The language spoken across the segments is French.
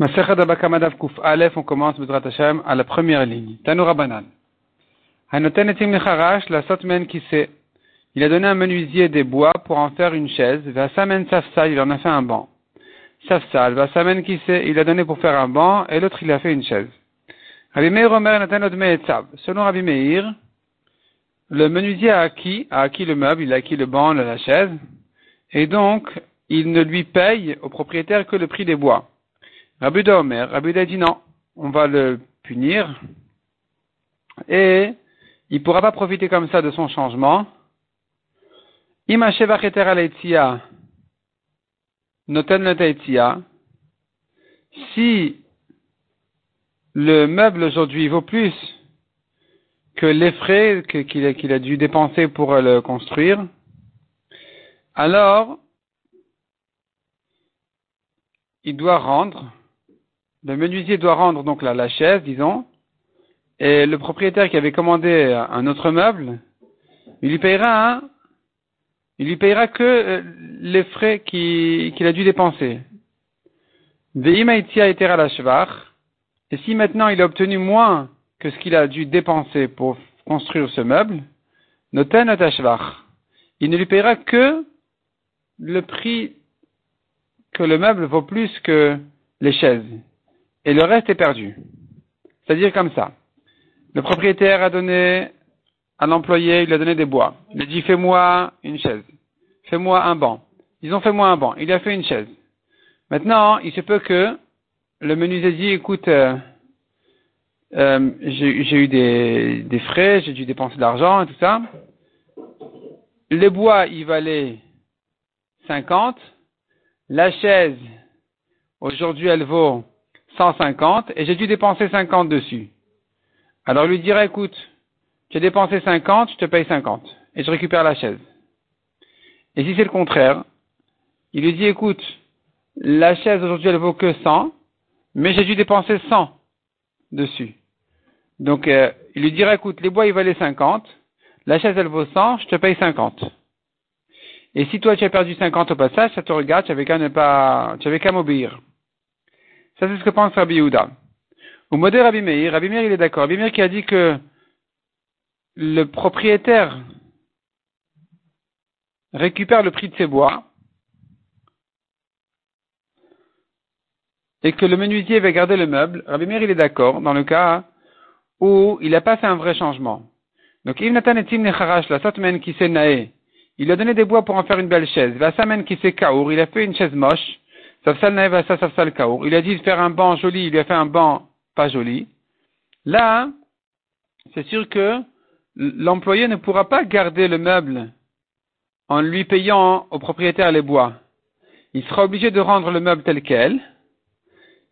Kuf Aleph, on commence Hashem à la première ligne. Tanoura Banan. Hanoten etim lecharash la sotmen. Il a donné un menuisier des bois pour en faire une chaise. Vasamen safsal, il en a fait un banc. Safsal, Vasamen qui sait, il a donné pour faire un banc, et l'autre il a fait une chaise. Rabbi Meir Omer. Selon Rabbi Meir, le menuisier a acquis, a acquis le meuble, il a acquis le banc, la chaise, et donc, il ne lui paye au propriétaire que le prix des bois. Rabbi Omer, Rabbi dit non, on va le punir. Et il ne pourra pas profiter comme ça de son changement. Si le meuble aujourd'hui vaut plus que les frais qu'il a dû dépenser pour le construire, alors il doit rendre le menuisier doit rendre donc la, chaise, disons, et le propriétaire qui avait commandé un autre meuble, il lui payera il lui payera que euh, les frais qu'il a dû dépenser. Et si maintenant il a obtenu moins que ce qu'il a dû dépenser pour construire ce meuble, il ne lui payera que le prix que le meuble vaut plus que les chaises et le reste est perdu. C'est-à-dire comme ça. Le propriétaire a donné à l'employé, il a donné des bois. Il a dit fais-moi une chaise, fais-moi un banc. Ils ont fait moi un banc. Il a fait une chaise. Maintenant, il se peut que le menuisier dit écoute, euh, euh, j'ai eu des, frais, j'ai dû dépenser de l'argent et tout ça. Les bois, il valait 50. La chaise, aujourd'hui, elle vaut 150 et j'ai dû dépenser 50 dessus. Alors il lui dirait, écoute, as dépensé 50, je te paye 50 et je récupère la chaise. Et si c'est le contraire, il lui dit, écoute, la chaise aujourd'hui elle vaut que 100, mais j'ai dû dépenser 100 dessus. Donc euh, il lui dirait, écoute, les bois ils valaient 50, la chaise elle vaut 100, je te paye 50. Et si toi tu as perdu 50 au passage, ça te regarde, tu avais qu'à ne pas, tu avais qu'à m'obéir. Ça, c'est ce que pense Rabbi Yehuda. Au modèle Rabbi Meir, Rabbi Meir, il est d'accord. Rabbi Meir qui a dit que le propriétaire récupère le prix de ses bois et que le menuisier va garder le meuble. Rabbi Meir, il est d'accord dans le cas où il n'a pas fait un vrai changement. Donc, il a donné des bois pour en faire une belle chaise. qui s'est kaour, il a fait une chaise moche. Il a dit de faire un banc joli, il lui a fait un banc pas joli. Là, c'est sûr que l'employé ne pourra pas garder le meuble en lui payant au propriétaire les bois. Il sera obligé de rendre le meuble tel quel.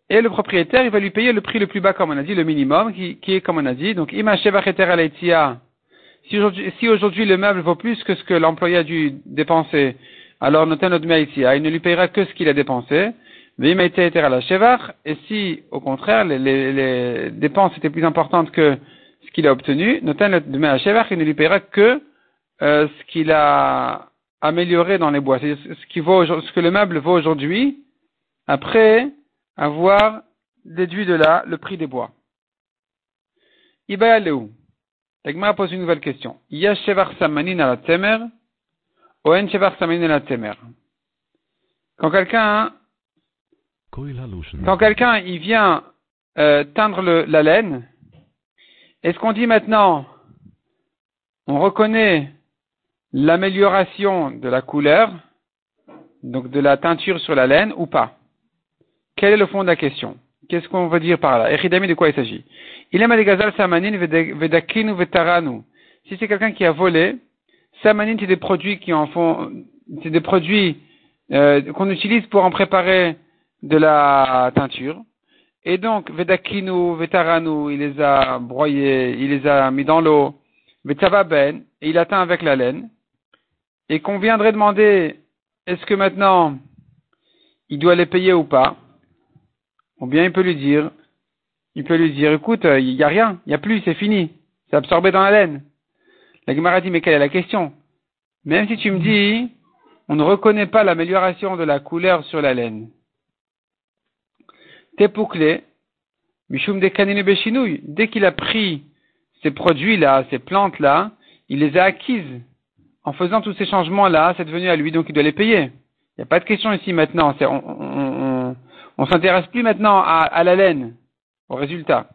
Et le propriétaire, il va lui payer le prix le plus bas, comme on a dit, le minimum, qui, est, comme on a dit. Donc, si aujourd'hui le meuble vaut plus que ce que l'employé a dû dépenser alors noten il ne lui payera que ce qu'il a dépensé. Et si, au contraire, les, dépenses étaient plus importantes que ce qu'il a obtenu, noten il ne lui payera que euh, ce qu'il a amélioré dans les bois. C'est ce, qui vaut, ce que le meuble vaut aujourd'hui, après avoir déduit de là le prix des bois. Iba où L'Agmara pose une nouvelle question. Samanin à la temer, quand quelqu'un, quand quelqu'un il vient euh, teindre la laine, est-ce qu'on dit maintenant, on reconnaît l'amélioration de la couleur, donc de la teinture sur la laine ou pas? Quel est le fond de la question? Qu'est-ce qu'on veut dire par là? Echidami, de quoi il s'agit? Il aime samanin vedakinu vetaranu. Si c'est quelqu'un qui a volé, Samanine, c'est des produits qui en font, c'est des produits euh, qu'on utilise pour en préparer de la teinture. Et donc, Vedakinu, Vetaranu, il les a broyés, il les a mis dans l'eau, Vetavaben, et il atteint avec la laine. Et qu'on viendrait demander, est-ce que maintenant, il doit les payer ou pas? Ou bien il peut lui dire, il peut lui dire, écoute, il n'y a rien, il n'y a plus, c'est fini, c'est absorbé dans la laine. La Gemara dit, mais quelle est la question? Même si tu me dis, on ne reconnaît pas l'amélioration de la couleur sur la laine. Tepukle, Mishum de Beshinouy, dès qu'il a pris ces produits-là, ces plantes-là, il les a acquises. En faisant tous ces changements-là, c'est devenu à lui, donc il doit les payer. Il n'y a pas de question ici maintenant. On, on, s'intéresse plus maintenant à, à, la laine, au résultat.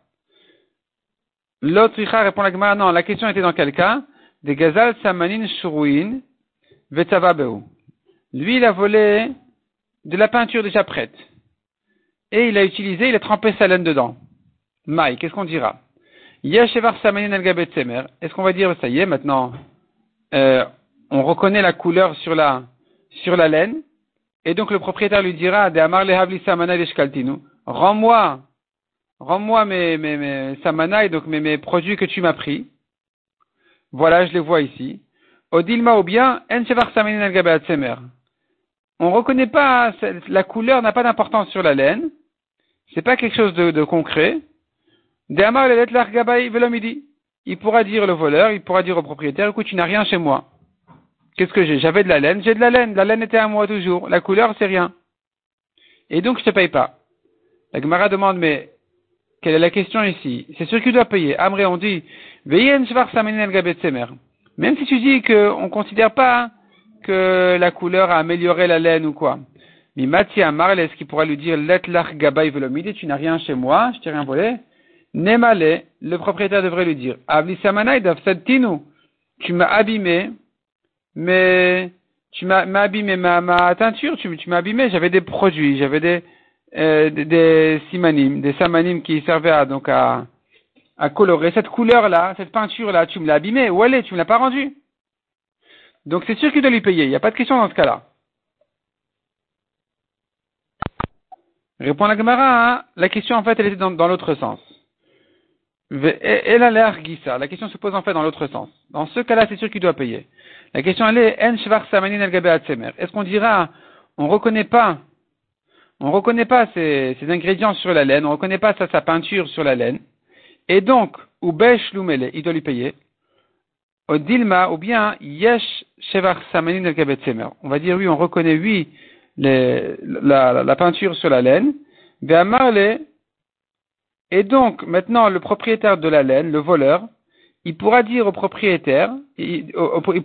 L'autre répond la Gemara, non, la question était dans quel cas? Des gazal samanin shuruin vetavabeu. Lui, il a volé de la peinture déjà prête. Et il a utilisé, il a trempé sa laine dedans. Maï, qu'est-ce qu'on dira? Est-ce qu'on va dire, ça y est, maintenant, euh, on reconnaît la couleur sur la, sur la laine, et donc le propriétaire lui dira, rends-moi, rends-moi mes, mes, mes samana, donc mes, mes produits que tu m'as pris. Voilà, je les vois ici. Odilma ou bien, en On reconnaît pas, la couleur n'a pas d'importance sur la laine. C'est pas quelque chose de, de concret. Il pourra dire le voleur, il pourra dire au propriétaire, écoute, tu n'as rien chez moi. Qu'est-ce que j'ai? J'avais de la laine, j'ai de la laine, la laine était à moi toujours. La couleur, c'est rien. Et donc, je te paye pas. La Gemara demande, mais quelle est la question ici? C'est sûr qu'il doit payer. Amré, on dit, même si tu dis qu'on ne considère pas que la couleur a amélioré la laine ou quoi. Mais Mathia Marle, est-ce qu'il pourra lui dire, let gabay velomide, tu n'as rien chez moi, je t'ai rien volé. Nemale, le propriétaire devrait lui dire, tu m'as abîmé, mais tu m'as abîmé ma, ma teinture, tu, tu m'as abîmé, j'avais des produits, j'avais des, euh, des, simanim, des samanim qui servaient à, donc à, colorer. Cette couleur-là, cette peinture-là, tu me l'as abîmée, où elle est, tu me l'as pas rendue? Donc c'est sûr qu'il doit lui payer, il n'y a pas de question dans ce cas-là. Répond la Gemara, hein. la question en fait elle était dans, l'autre sens. Elle a l'air La question se pose en fait dans l'autre sens. Dans ce cas-là, c'est sûr qu'il doit payer. La question elle est En Est-ce qu'on dira on reconnaît pas on reconnaît pas ses, ingrédients sur la laine, on reconnaît pas sa, peinture sur la laine, et donc, ou besh lumele, il doit lui payer. Au dilma, ou bien yesh shevar samanin el On va dire oui, on reconnaît oui la, peinture sur la laine. Et donc, maintenant, le propriétaire de la laine, le voleur, il pourra dire au propriétaire, il,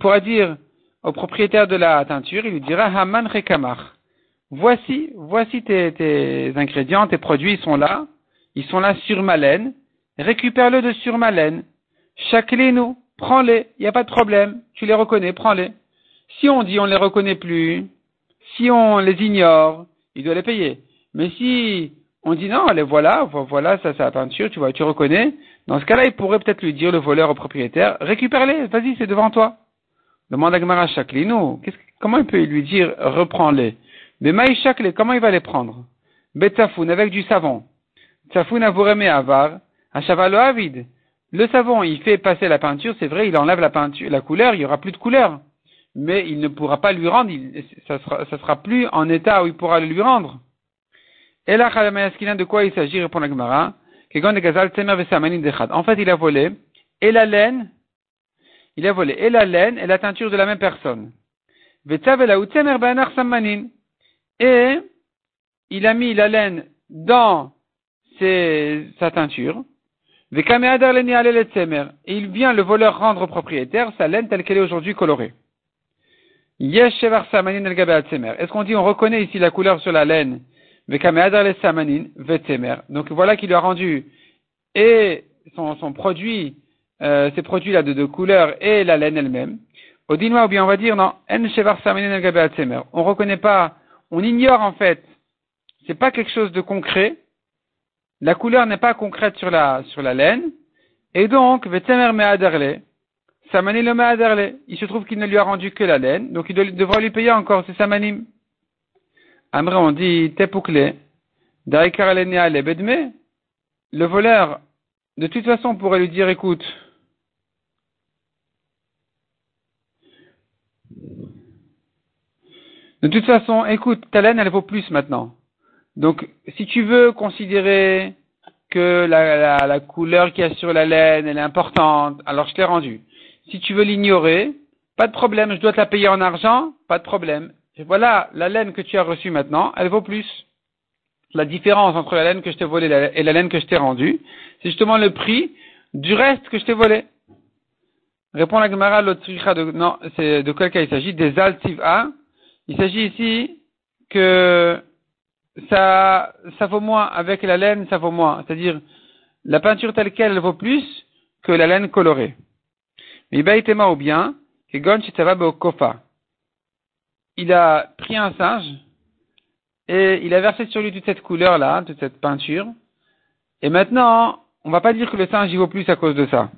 pourra dire au propriétaire de la teinture, il lui dira Haman Rekamar. Voici, voici tes, ingrédients, tes produits, ils sont là, ils sont là sur ma laine, récupère-le de sur ma laine, nous prends-les, il n'y a pas de problème, tu les reconnais, prends-les. Si on dit on ne les reconnaît plus, si on les ignore, il doit les payer. Mais si on dit non, allez, voilà, voilà, ça, c'est la peinture, tu vois, tu reconnais. Dans ce cas-là, il pourrait peut-être lui dire, le voleur au propriétaire, récupère-les, vas-y, c'est devant toi. Demande à Gmara Shaklino, comment il peut lui dire, reprends-les? Mais Maï Shakle, comment il va les prendre? Betsafoun, avec du savon. Tsafoun avourémé avar, un chavalo avide. Le savon, il fait passer la peinture, c'est vrai, il enlève la peinture, la couleur, il y aura plus de couleur. Mais il ne pourra pas lui rendre, ça sera, ça sera plus en état où il pourra le lui rendre. Et là, de quoi il s'agit, répond la Gemara. En fait, il a volé et la laine, il a volé et la laine et la teinture de la même personne. Il a mis la laine dans sa teinture. Et il vient le voleur rendre propriétaire sa laine telle qu'elle est aujourd'hui colorée. Est-ce qu'on dit on reconnaît ici la couleur sur la laine? Donc voilà qui lui a rendu et son, son produit, euh, ces produits-là de, de couleur et la laine elle-même. Au ou bien on va dire non, on reconnaît pas, on ignore en fait, c'est pas quelque chose de concret. La couleur n'est pas concrète sur la, sur la laine. Et donc, Vetsemer Meaderle, Samanim le Meaderle, il se trouve qu'il ne lui a rendu que la laine, donc il devra lui payer encore, c'est Samanim. Amré, on dit Tepukle, Bedme, le voleur, de toute façon, pourrait lui dire, écoute, de toute façon, écoute, ta laine, elle vaut plus maintenant. Donc, si tu veux considérer que la, la, couleur qu'il y a sur la laine, elle est importante, alors je t'ai rendu. Si tu veux l'ignorer, pas de problème, je dois te la payer en argent, pas de problème. Voilà, la laine que tu as reçue maintenant, elle vaut plus. la différence entre la laine que je t'ai volée et la laine que je t'ai rendue, c'est justement le prix du reste que je t'ai volé. Répond la Gemara, de, non, c'est de quel cas il s'agit? Des altiva. Il s'agit ici que ça, ça vaut moins, avec la laine, ça vaut moins. C'est-à-dire, la peinture telle qu'elle, elle vaut plus que la laine colorée. Mais Baïtema ou bien. Il a pris un singe, et il a versé sur lui toute cette couleur-là, toute cette peinture. Et maintenant, on va pas dire que le singe y vaut plus à cause de ça.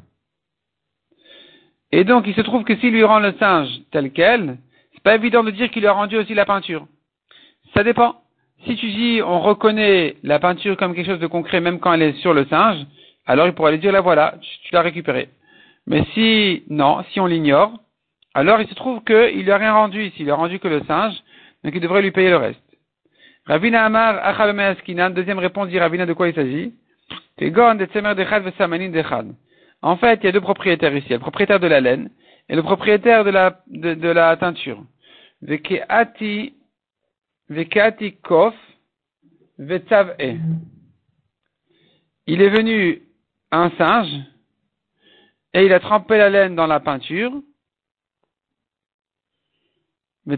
Et donc, il se trouve que s'il lui rend le singe tel quel, c'est pas évident de dire qu'il a rendu aussi la peinture. Ça dépend. Si tu dis, on reconnaît la peinture comme quelque chose de concret, même quand elle est sur le singe, alors il pourrait lui dire, la voilà, tu, l'as récupérée. Mais si, non, si on l'ignore, alors il se trouve qu'il lui a rien rendu ici, il lui a rendu que le singe, donc il devrait lui payer le reste. Ravina Amar, deuxième réponse dit Ravina de quoi il s'agit? En fait, il y a deux propriétaires ici. Le propriétaire de la laine et le propriétaire de la, de, de la teinture. Vekeati, vekeati kof, vetsav e. Il est venu un singe et il a trempé la laine dans la peinture. Il a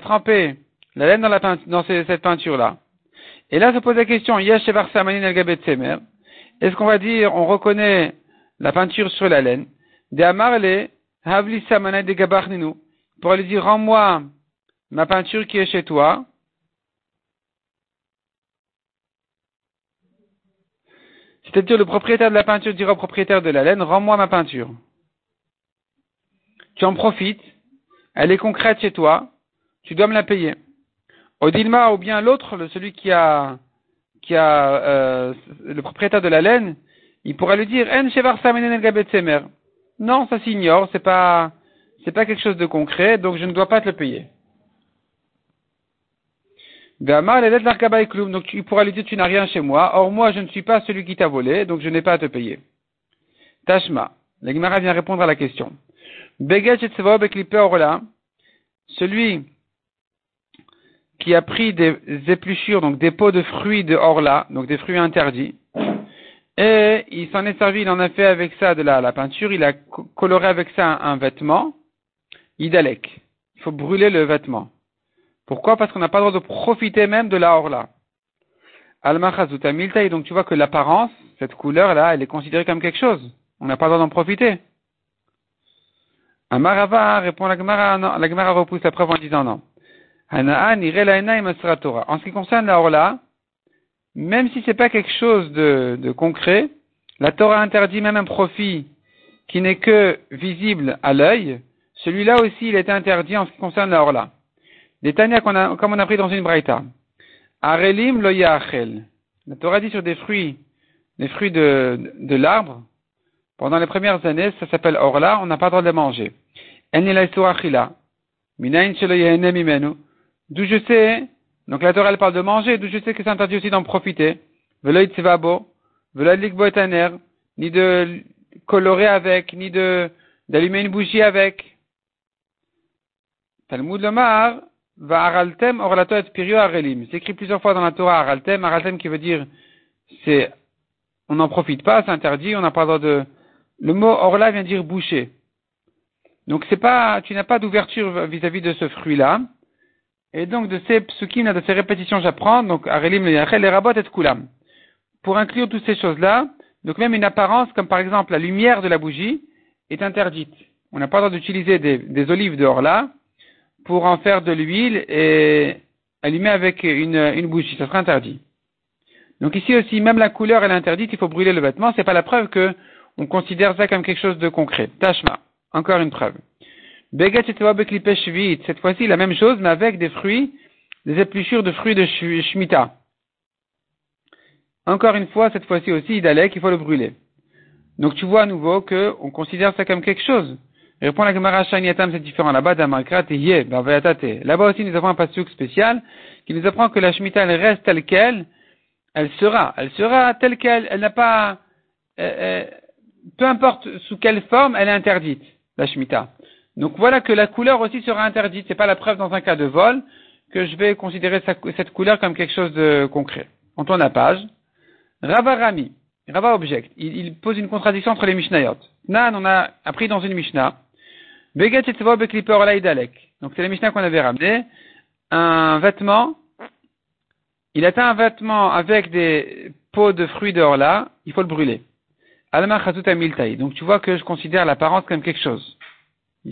trempé la laine dans, la peinture, dans cette peinture-là. Et là se pose la question, est-ce qu'on va dire, on reconnaît la peinture sur la laine? De Amarle, Havli de. Pour lui dire, rends-moi ma peinture qui est chez toi. C'est-à-dire, le propriétaire de la peinture dira au propriétaire de la laine, rends-moi ma peinture. Tu en profites, elle est concrète chez toi, tu dois me la payer. Odilma ou bien l'autre, celui qui a, qui a euh, le propriétaire de la laine, il pourrait lui dire En Non, ça s'ignore, c'est pas c'est pas quelque chose de concret, donc je ne dois pas te le payer. Donc tu pourras lui dire tu n'as rien chez moi, or moi je ne suis pas celui qui t'a volé, donc je n'ai pas à te payer. Tashma, la vient répondre à la question. Celui qui a pris des épluchures, donc des pots de fruits de Orla, donc des fruits interdits, et il s'en est servi, il en a fait avec ça de la, peinture, il a coloré avec ça un, vêtement, idalek. Il faut brûler le vêtement. Pourquoi? Parce qu'on n'a pas le droit de profiter même de la Orla. Al-Machazuta Miltaï, donc tu vois que l'apparence, cette couleur-là, elle est considérée comme quelque chose. On n'a pas le droit d'en profiter. Amarava répond la Gemara, la Gemara repousse la preuve en disant non. En ce qui concerne la Orla, même si c'est pas quelque chose de, de, concret, la Torah interdit même un profit qui n'est que visible à l'œil. Celui-là aussi, il est interdit en ce qui concerne la Orla. Des Tania comme on a pris dans une braïta. Arelim lo La Torah dit sur des fruits, des fruits de, de, l'arbre, pendant les premières années, ça s'appelle Orla, on n'a pas le droit de les manger. D'où je sais, donc la Torah elle parle de manger, d'où je sais que c'est interdit aussi d'en profiter. Veloïd tsevabo, veloïd boetaner, ni de colorer avec, ni de, d'allumer une bougie avec. Talmud Lomar, va araltem orlato et pirio arelim. C'est écrit plusieurs fois dans la Torah araltem, araltem qui veut dire, c'est, on n'en profite pas, c'est interdit, on n'a pas le droit de, le mot orla vient dire boucher. Donc c'est pas, tu n'as pas d'ouverture vis-à-vis de ce fruit-là. Et donc, de ces psukim, de ces répétitions, j'apprends, donc, Arelim, les rabot et kulam. Pour inclure toutes ces choses-là, donc même une apparence, comme par exemple la lumière de la bougie, est interdite. On n'a pas le droit d'utiliser des, olives de là pour en faire de l'huile et allumer avec une, une bougie. Ça sera interdit. Donc ici aussi, même la couleur elle est interdite, il faut brûler le vêtement. C'est pas la preuve que on considère ça comme quelque chose de concret. Tashma. Encore une preuve. Cette fois-ci, la même chose, mais avec des fruits, des épluchures de fruits de Shemitah. Encore une fois, cette fois-ci aussi, idalek, il faut le brûler. Donc tu vois à nouveau qu'on considère ça comme quelque chose. répond la Gemara Shaniatam, c'est différent. Là-bas, Là-bas aussi, nous avons un pasuk spécial qui nous apprend que la Shemitah, elle reste telle qu'elle, elle sera. Elle sera telle qu'elle, elle n'a pas, euh, euh, peu importe sous quelle forme, elle est interdite, la Shemitah. Donc voilà que la couleur aussi sera interdite. C'est pas la preuve dans un cas de vol, que je vais considérer cette couleur comme quelque chose de concret. On tourne la page. Rava Rami, Rava object, il, pose une contradiction entre les Mishnayot. Nan, on a appris dans une Mishnah. Beget Donc c'est la Mishnah qu'on avait ramené. Un vêtement, il atteint un vêtement avec des pots de fruits dehors là, il faut le brûler. Alma Donc tu vois que je considère l'apparence comme quelque chose.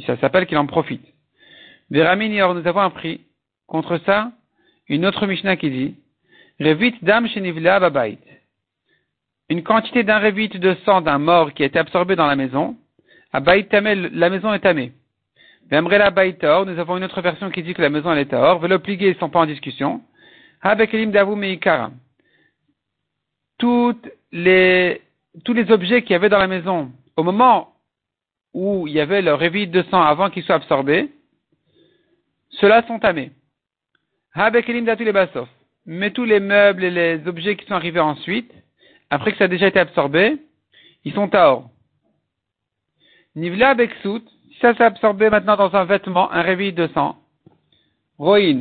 Ça s'appelle qu'il en profite. Veraminior, nous avons appris contre ça une autre Mishnah qui dit Revit dam shenivla babait. Une quantité d'un revit de sang d'un mort qui a été absorbé dans la maison. Tamel, la maison est tamée. Vemrela baitor, nous avons une autre version qui dit que la maison elle est or. Velopligé, ils sont pas en discussion. Habekelim davu meikara. Les, tous les objets qu'il y avait dans la maison au moment où il y avait le revit de sang avant qu'il soit absorbé, ceux-là sont tamés. Mais tous les meubles et les objets qui sont arrivés ensuite, après que ça a déjà été absorbé, ils sont taor. Nivla beksout, si ça s'est absorbé maintenant dans un vêtement, un réveil de sang, roïn,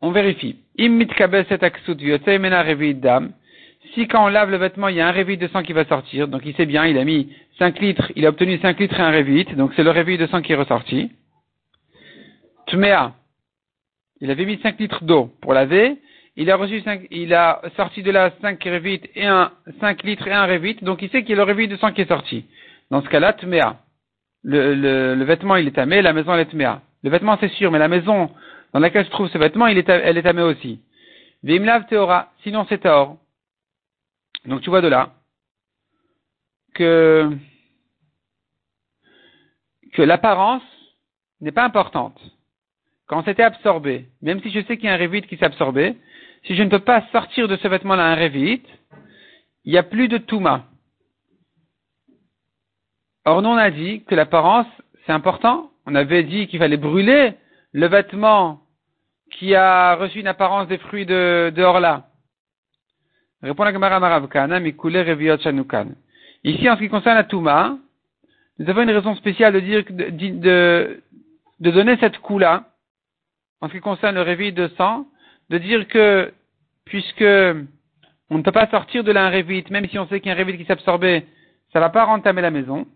on vérifie. Immit cet aksut mena dam. Si quand on lave le vêtement, il y a un réveil de sang qui va sortir, donc il sait bien, il a mis 5 litres, il a obtenu 5 litres et un réveil, donc c'est le réveil de sang qui est ressorti. Tmea, il avait mis 5 litres d'eau pour laver, il a reçu 5, il a sorti de là 5 révites et un, 5 litres et un révite, donc il sait qu'il y a le révite de sang qui est sorti. Dans ce cas-là, tmea. Le, vêtement, il est tamé, la maison, elle est tmea. Le vêtement, c'est sûr, mais la maison dans laquelle se trouve ce vêtement, il est, elle est tamée aussi. Vimlav teora, sinon c'est or. Donc tu vois de là que, l'apparence n'est pas importante. Quand c'était absorbé, même si je sais qu'il y a un révite qui s'est absorbé, si je ne peux pas sortir de ce vêtement-là un révite, il n'y a plus de touma. Or, nous, on a dit que l'apparence, c'est important. On avait dit qu'il fallait brûler le vêtement qui a reçu une apparence des fruits de, de Orla. Répond la Gemara Maravkana, Reviot Shanukan. Ici, en ce qui concerne la Touma, nous avons une raison spéciale de dire, de, de, de donner cette coup-là, en ce qui concerne le réveil de sang, de dire que, puisque on ne peut pas sortir de là un révit, même si on sait qu'il y a un révit qui absorbé, ça ne va pas rentamer la maison.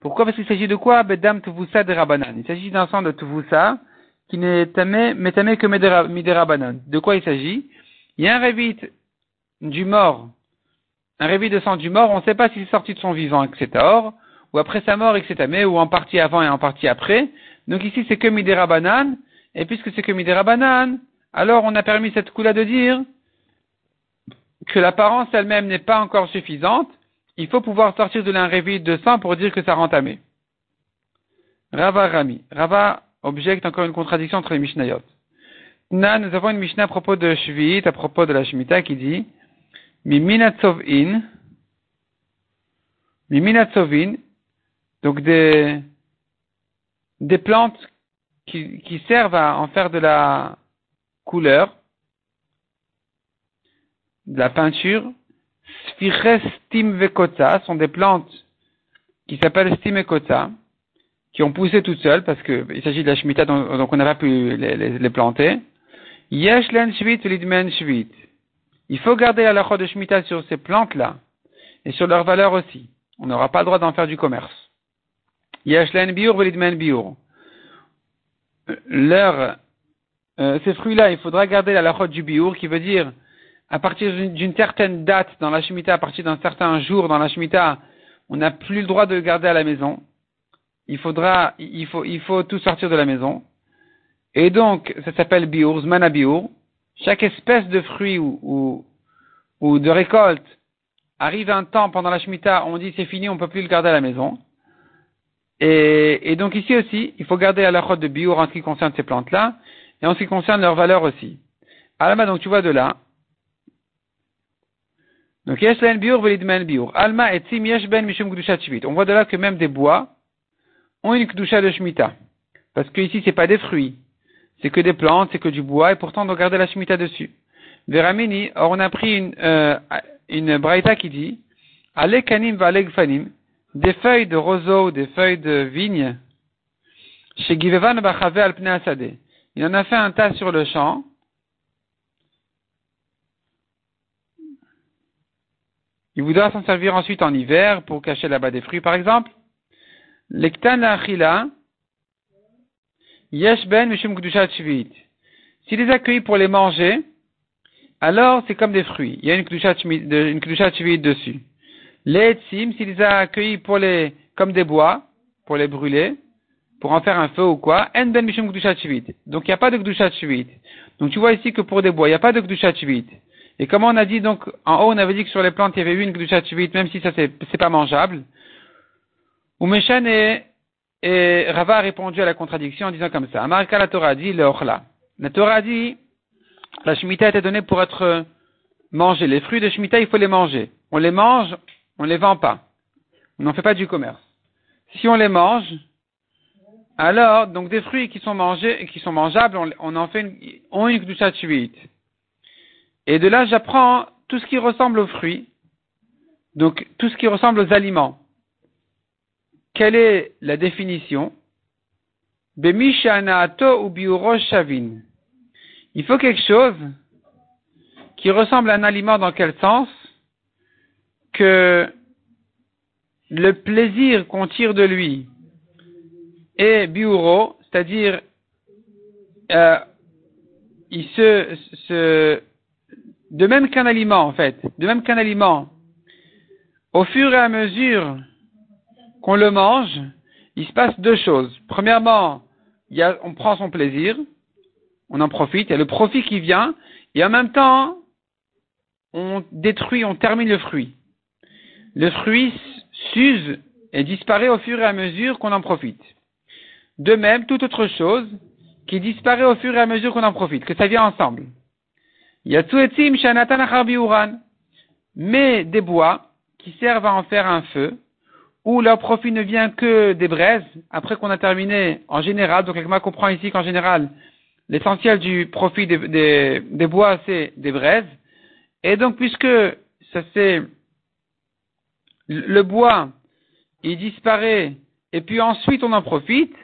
Pourquoi? Parce qu'il s'agit de quoi? Bedam Tuvusa de Rabanan. Il s'agit d'un sang de Tuvusa qui n'est tamé, tamé que Miderabanan. De quoi il s'agit? Il y a un révit du mort, un révit de sang du mort, on ne sait pas si c'est sorti de son vivant et que c'est or, ou après sa mort et que c'est tamé, ou en partie avant et en partie après. Donc ici c'est que Miderabanan, et puisque c'est que Midera Banane, alors on a permis cette coula de dire que l'apparence elle-même n'est pas encore suffisante, il faut pouvoir sortir de l'un de sang pour dire que ça rend tamé. Rava Rami. Rava objecte encore une contradiction entre les Mishnayot. Na, nous avons une Mishnah à propos de Shvit, à propos de la Shemitah, qui dit Miminatsovin, Miminatsovin, donc des, des plantes qui, servent à en faire de la couleur, de la peinture. Sphirestim vekota sont des plantes qui s'appellent stimekota, qui ont poussé toutes seules parce qu'il s'agit de la shmita donc on n'a pas pu les, les, planter. Yeshlen shvit lidmen. Il faut garder la lachot de shmita sur ces plantes-là et sur leur valeur aussi. On n'aura pas le droit d'en faire du commerce. Yeshlen biur velidmen biur leur, euh, ces fruits-là, il faudra garder la lachot du biour, qui veut dire, à partir d'une certaine date dans la Shemitah, à partir d'un certain jour dans la Shemitah, on n'a plus le droit de le garder à la maison. Il faudra, il faut, il faut tout sortir de la maison. Et donc, ça s'appelle biour, zmana biour. Chaque espèce de fruit ou, de récolte arrive un temps pendant la Shemitah, on dit c'est fini, on peut plus le garder à la maison. Et, donc ici aussi, il faut garder la lachot de biour en ce qui concerne ces plantes-là, et en ce qui concerne leur valeur aussi. Alma, donc tu vois de là. Donc yeshlen biur velidmen biur. Alma et sim yeshben mishum kdushat shvit. On voit de là que même des bois ont une kdusha de shmita. Parce que ici c'est pas des fruits, c'est que des plantes, c'est que du bois, et pourtant on doit garder la Shemitah dessus. Veramini, or on a pris une, euh, une braïta qui dit, Alekanim valegfanim, des feuilles de roseau, des feuilles de vigne, chez Givevan Bachave al Il en a fait un tas sur le champ. Il voudra s'en servir ensuite en hiver pour cacher là-bas des fruits, par exemple. L'ektan achila, yesh ben mishum S'il les accueille pour les manger, alors c'est comme des fruits. Il y a une kdushat shvit dessus. Les sim, s'il les a accueillis pour les, comme des bois, pour les brûler, pour en faire un feu ou quoi, en ben mishum Donc il n'y a pas de kdushat shvit. Donc tu vois ici que pour des bois, il n'y a pas de kdushat shvit. Et comme on a dit, donc, en haut, on avait dit que sur les plantes, il y avait eu une Kedusha même si ça, c'est pas mangeable. Umeshan et, et Rava a répondu à la contradiction en disant comme ça. Amarka la Torah dit, le Ochla. La Torah dit, la Shemitah était donnée pour être mangée. Les fruits de Shemitah, il faut les manger. On les mange, on les vend pas. On n'en fait pas du commerce. Si on les mange, alors, donc des fruits qui sont mangés, qui sont mangeables, on, en fait une, on une Kedusha et de là, j'apprends tout ce qui ressemble aux fruits, donc tout ce qui ressemble aux aliments. Quelle est la définition? Ou shavin. Il faut quelque chose qui ressemble à un aliment dans quel sens? Que le plaisir qu'on tire de lui est biuro, c'est-à-dire euh, il se, se de même qu'un aliment, en fait, de même qu'un aliment, au fur et à mesure qu'on le mange, il se passe deux choses. Premièrement, on prend son plaisir, on en profite, il y a le profit qui vient, et en même temps, on détruit, on termine le fruit. Le fruit s'use et disparaît au fur et à mesure qu'on en profite. De même, toute autre chose qui disparaît au fur et à mesure qu'on en profite, que ça vient ensemble. Mais des bois qui servent à en faire un feu, où leur profit ne vient que des braises, après qu'on a terminé en général, donc moi comprend ici qu'en général, l'essentiel du profit des, bois, c'est des braises. Et donc, puisque ça c'est, le bois, il disparaît, et puis ensuite on en profite,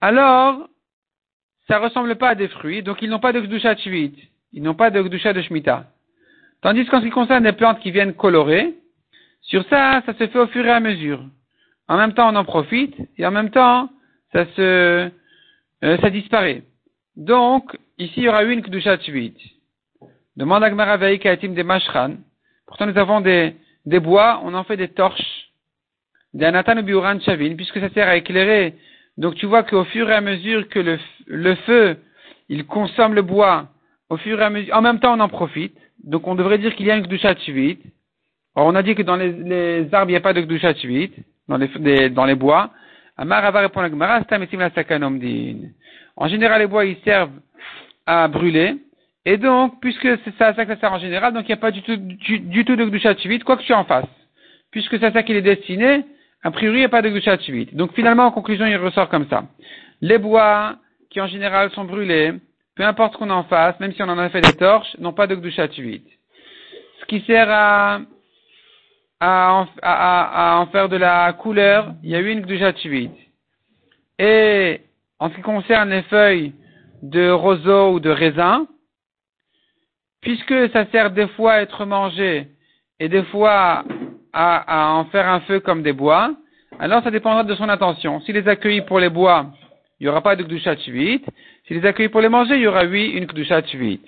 alors, ça ressemble pas à des fruits, donc ils n'ont pas de gdushat ils n'ont pas de Gdusha de Shemitah. Tandis qu'en ce qui concerne les plantes qui viennent colorer, sur ça, ça se fait au fur et à mesure. En même temps, on en profite, et en même temps, ça se, euh, ça disparaît. Donc, ici, il y aura une Kedusha Shvit. Demande à Gmara Kaetim des Mashran. Pourtant, nous avons des, des bois, on en fait des torches. Des Anatan Biuran Chavin, puisque ça sert à éclairer. Donc, tu vois qu'au fur et à mesure que le, le feu, il consomme le bois, au fur et à mesure, en même temps on en profite, donc on devrait dire qu'il y a une Gdusha Shvit. Or on a dit que dans les, les arbres il n'y a pas de Gdusha dans les, dans les bois. Amar va répondre à Gemara, En général les bois ils servent à brûler, et donc, puisque c'est ça, ça que ça sert en général, donc il n'y a pas du tout, du, tout de Gdusha quoi que tu en fasses. Puisque c'est ça qu'il est destiné, a priori il n'y a pas de Gdusha. Donc finalement en conclusion il ressort comme ça. Les bois qui en général sont brûlés, peu importe qu'on en fasse, même si on en a fait des torches, n'ont pas de Gdusha Ce qui sert à, à, en faire de la couleur, il y a eu une Gdusha Et en ce qui concerne les feuilles de roseau ou de raisin, puisque ça sert des fois à être mangé et des fois à, en faire un feu comme des bois, alors ça dépendra de son intention. S'il les accueille pour les bois, il n'y aura pas de Gdusha si les accueille pour les manger, il y aura, oui, une Kdusha Tvit.